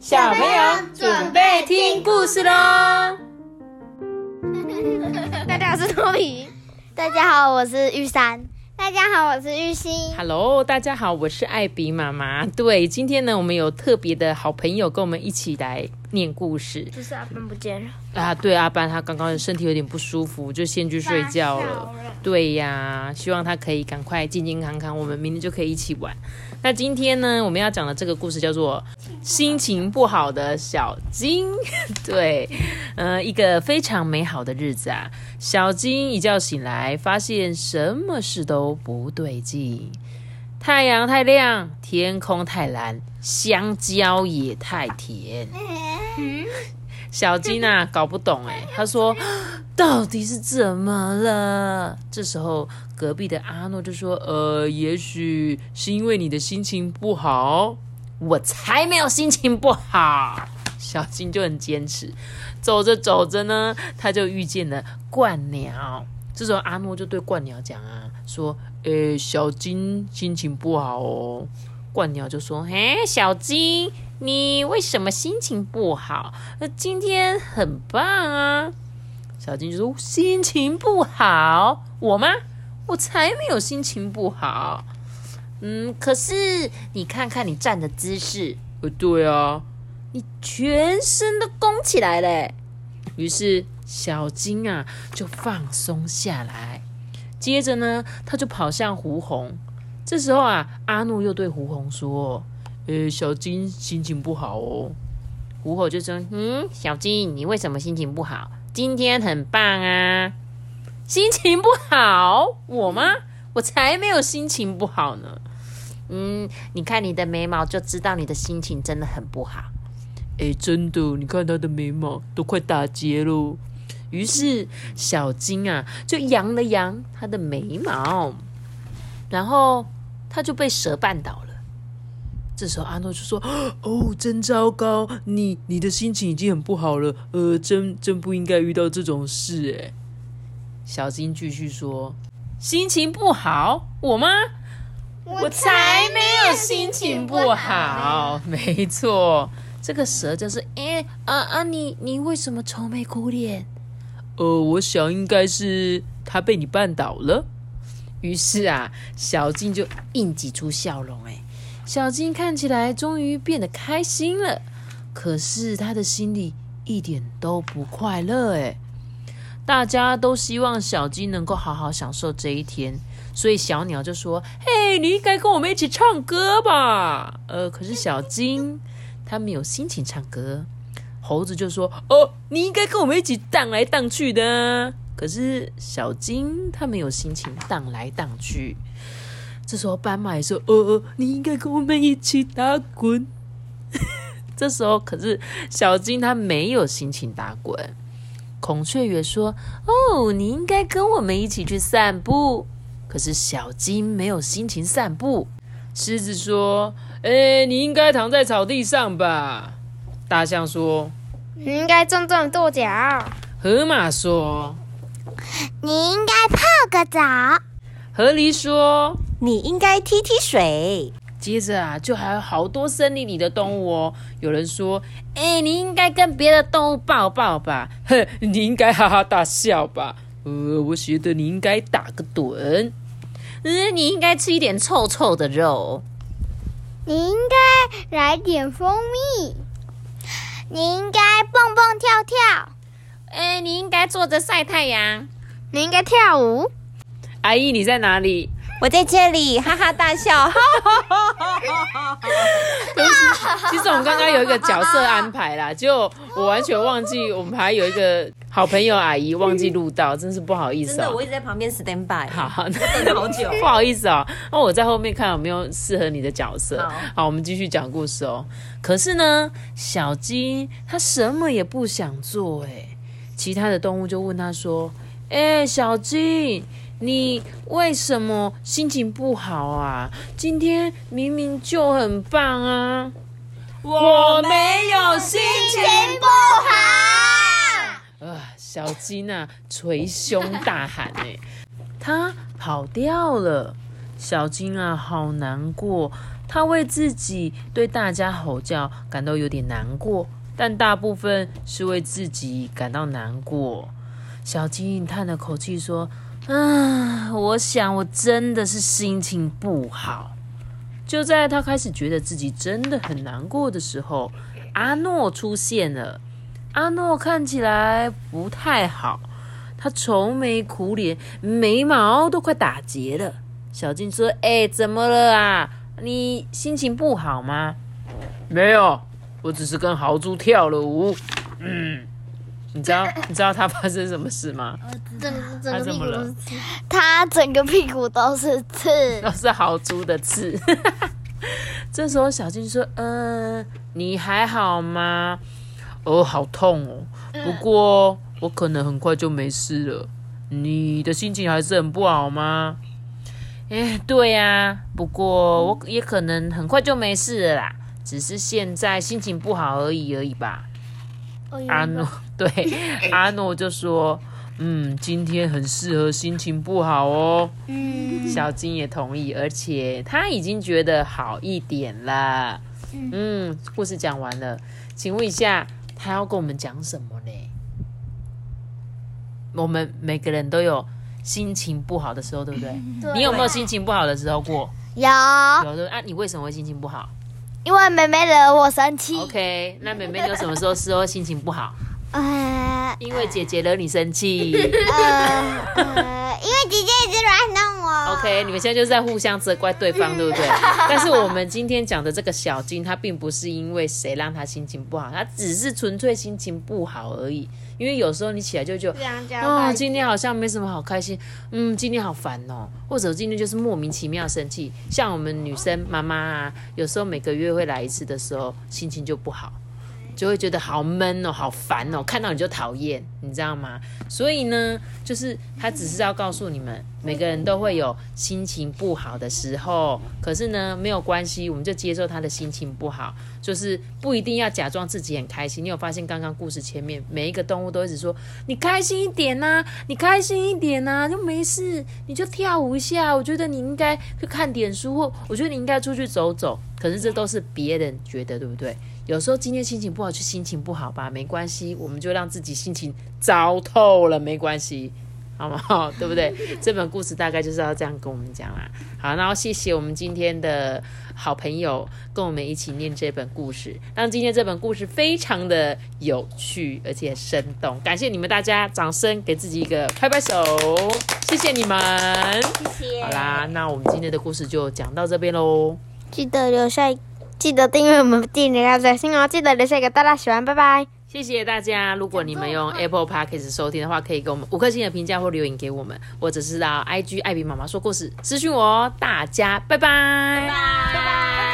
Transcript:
小朋友准备听故事喽！大家好，我是托比。大家好，我是玉山。大家好，我是玉溪。Hello，大家好，我是艾比妈妈。对，今天呢，我们有特别的好朋友跟我们一起来念故事。就是阿班不见了啊！对，阿班他刚刚身体有点不舒服，就先去睡觉了。对呀，希望他可以赶快健健康康，我们明天就可以一起玩。那今天呢，我们要讲的这个故事叫做《心情不好的小金》。对，呃，一个非常美好的日子啊。小金一觉醒来，发现什么事都不对劲。太阳太亮，天空太蓝，香蕉也太甜。小金啊，搞不懂哎，他说。到底是怎么了？这时候，隔壁的阿诺就说：“呃，也许是因为你的心情不好。”我才没有心情不好。小金就很坚持。走着走着呢，他就遇见了鹳鸟。这时候，阿诺就对鹳鸟讲啊，说：“诶，小金心情不好哦。”鹳鸟就说：“诶，小金，你为什么心情不好？那今天很棒啊。”小金就说：“心情不好，我吗？我才没有心情不好。嗯，可是你看看你站的姿势，呃，对啊，你全身都弓起来了。于是小金啊就放松下来，接着呢，他就跑向胡红。这时候啊，阿怒又对胡红说：‘呃，小金心情不好哦。’胡红就说：‘嗯，小金，你为什么心情不好？’今天很棒啊，心情不好，我吗？我才没有心情不好呢。嗯，你看你的眉毛就知道你的心情真的很不好。哎，真的，你看他的眉毛都快打结喽。于是小金啊就扬了扬他的眉毛，然后他就被蛇绊倒了。这时候阿诺就说：“ 哦，真糟糕！你你的心情已经很不好了，呃，真真不应该遇到这种事。”哎，小金继续说：“心情不好，我吗？我才没有心情不好。没错，这个蛇就是哎啊啊！你你为什么愁眉苦脸？呃，我想应该是他被你绊倒了。于是啊，小金就硬挤出笑容，哎。”小金看起来终于变得开心了，可是他的心里一点都不快乐。哎，大家都希望小金能够好好享受这一天，所以小鸟就说：“嘿，你应该跟我们一起唱歌吧。”呃，可是小金他没有心情唱歌。猴子就说：“哦，你应该跟我们一起荡来荡去的。”可是小金他没有心情荡来荡去。这时候斑马也说：“哦哦，你应该跟我们一起打滚。”这时候可是小金他没有心情打滚。孔雀也说：“哦，你应该跟我们一起去散步。”可是小金没有心情散步。狮子说：“哎，你应该躺在草地上吧。”大象说：“你应该重重跺脚。”河马说：“你应该泡个澡。”河狸说。你应该踢踢水。接着啊，就还有好多森林里的动物哦。有人说：“哎，你应该跟别的动物抱抱吧。”哼，你应该哈哈大笑吧。呃，我觉得你应该打个盹。嗯，你应该吃一点臭臭的肉。你应该来点蜂蜜。你应该蹦蹦跳跳。哎，你应该坐着晒太阳。你应该跳舞。阿姨，你在哪里？我在这里哈哈大笑，哈哈哈哈哈其实我们刚刚有一个角色安排啦，就我完全忘记，我们还有一个好朋友阿姨忘记录到，真是不好意思。真的，我一直在旁边 stand by，好，等了好久，不好意思哦。那我在后面看有没有适合你的角色。好，我们继续讲故事哦。可是呢，小鸡它什么也不想做，哎，其他的动物就问他说：“哎，小鸡。”你为什么心情不好啊？今天明明就很棒啊！我没有心情不好。啊，小金啊，捶胸大喊哎，他跑掉了。小金啊，好难过。他为自己对大家吼叫感到有点难过，但大部分是为自己感到难过。小金叹了口气说：“啊，我想我真的是心情不好。”就在他开始觉得自己真的很难过的时候，阿诺出现了。阿诺看起来不太好，他愁眉苦脸，眉毛都快打结了。小金说：“哎，怎么了啊？你心情不好吗？”“没有，我只是跟豪猪跳了舞。”“嗯。”你知道你知道他发生什么事吗？整整个屁股都是刺，他整个屁股都是刺，都是豪猪的刺。这时候小静说：“嗯，你还好吗？哦，好痛哦。不过我可能很快就没事了。你的心情还是很不好吗？哎，对呀。不过我也可能很快就没事了啦，只是现在心情不好而已而已吧。”阿诺 对 阿诺就说：“嗯，今天很适合心情不好哦。”嗯，小金也同意，而且他已经觉得好一点了。嗯，故事讲完了，请问一下，他要跟我们讲什么呢？我们每个人都有心情不好的时候，对不对？你有没有心情不好的时候过？有，有的。啊，你为什么会心情不好？因为妹妹惹我生气。OK，那妹妹有什么时候时候心情不好？呃，因为姐姐惹你生气。呃，因为姐姐。OK，你们现在就是在互相责怪对方，对不对？但是我们今天讲的这个小金，他并不是因为谁让他心情不好，他只是纯粹心情不好而已。因为有时候你起来就就啊，今天好像没什么好开心，嗯，今天好烦哦，或者今天就是莫名其妙生气。像我们女生妈妈啊，有时候每个月会来一次的时候，心情就不好。就会觉得好闷哦，好烦哦，看到你就讨厌，你知道吗？所以呢，就是他只是要告诉你们，每个人都会有心情不好的时候，可是呢，没有关系，我们就接受他的心情不好，就是不一定要假装自己很开心。你有发现刚刚故事前面每一个动物都一直说你开心一点呐，你开心一点呐，就没事，你就跳舞一下。我觉得你应该去看点书，或我觉得你应该出去走走。可是这都是别人觉得，对不对？有时候今天心情不好，就心情不好吧，没关系，我们就让自己心情糟透了，没关系，好不好？对不对？这本故事大概就是要这样跟我们讲啦。好，然后谢谢我们今天的好朋友跟我们一起念这本故事，让今天这本故事非常的有趣而且生动。感谢你们大家，掌声给自己一个拍拍手，谢谢你们，谢谢。好啦，那我们今天的故事就讲到这边喽，记得留下。记得订阅我们，订阅最新哦！记得留下一个大大喜欢，拜拜！谢谢大家。如果你们用 Apple Podcast 收听的话，可以给我们五颗星的评价或留言给我们，或者是到 IG 艾比妈妈说故事私讯我哦。大家拜拜，拜拜。